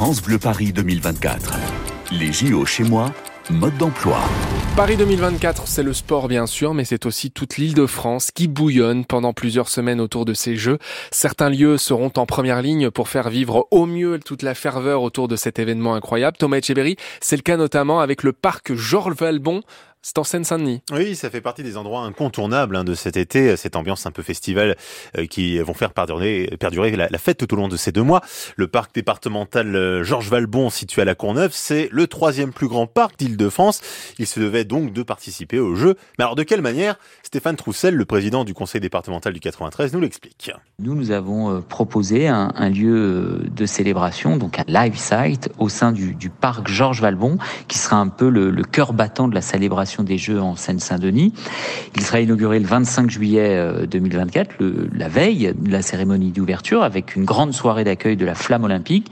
France Bleu Paris 2024. Les JO chez moi, mode d'emploi. Paris 2024, c'est le sport bien sûr, mais c'est aussi toute l'île de France qui bouillonne pendant plusieurs semaines autour de ces Jeux. Certains lieux seront en première ligne pour faire vivre au mieux toute la ferveur autour de cet événement incroyable. Thomas Etcheberry, c'est le cas notamment avec le parc Georges Valbon c'est en Seine-Saint-Denis. Oui, ça fait partie des endroits incontournables hein, de cet été, cette ambiance un peu festival euh, qui vont faire perdurer, perdurer la, fête tout au long de ces deux mois. Le parc départemental euh, Georges Valbon, situé à la Courneuve, c'est le troisième plus grand parc d'Île-de-France. Il se devait donc de participer au jeu. Mais alors de quelle manière Stéphane Troussel, le président du conseil départemental du 93, nous l'explique. Nous, nous avons euh, proposé un, lieu de célébration, donc un live site au sein du, parc Georges Valbon, qui sera un peu le, le cœur battant de la célébration des Jeux en Seine-Saint-Denis. Il sera inauguré le 25 juillet 2024, euh, la veille de la cérémonie d'ouverture, avec une grande soirée d'accueil de la flamme olympique.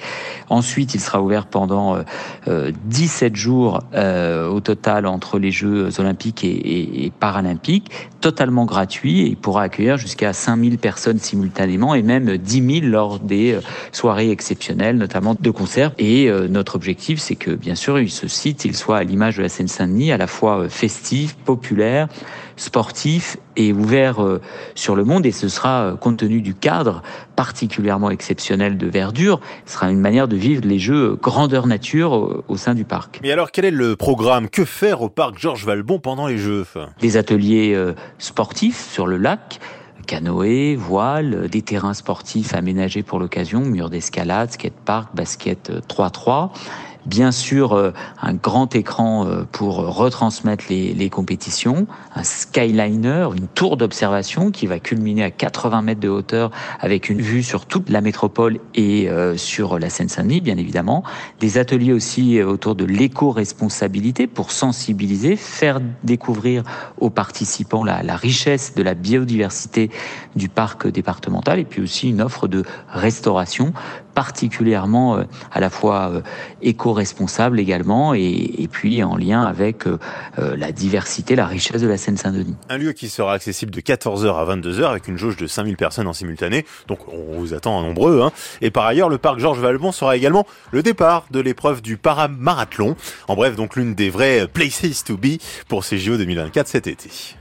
Ensuite, il sera ouvert pendant 17 euh, jours euh, au total entre les Jeux olympiques et, paralympiques, totalement gratuit et il pourra accueillir jusqu'à 5000 personnes simultanément et même 10 000 lors des soirées exceptionnelles, notamment de concerts. Et notre objectif, c'est que bien sûr, ce site, il soit à l'image de la Seine-Saint-Denis, à la fois festif, populaire, sportif et ouvert euh, sur le monde. Et ce sera, euh, compte tenu du cadre particulièrement exceptionnel de verdure, ce sera une manière de vivre les jeux grandeur nature au sein du parc. Mais alors, quel est le programme? Que faire au parc Georges Valbon pendant les Jeux? Des ateliers euh, sportifs sur le lac, canoë, voile, des terrains sportifs aménagés pour l'occasion, murs d'escalade, skatepark, basket 3-3 bien sûr euh, un grand écran euh, pour retransmettre les, compétitions, un skyliner, une tour d'observation qui va culminer à 80 mètres de hauteur avec une vue sur toute la métropole et euh, sur la Seine-Saint-Denis, bien évidemment. Des ateliers aussi autour de l'éco-responsabilité pour sensibiliser, faire découvrir aux participants la richesse de la biodiversité du parc départemental et puis aussi une offre de restauration particulièrement euh, à la fois euh, éco-responsable également et, puis en lien avec euh, la diversité, la richesse de la Seine-Saint-Denis. Un lieu qui sera accessible de 14h à 22h avec une jauge de 5000 personnes en simultané, donc on vous attend en nombreux. Hein. Et par ailleurs, le parc Georges Valbon sera également le départ de l'épreuve du paramarathon. En bref, donc l'une des vraies places to be pour ces JO 2024 cet été.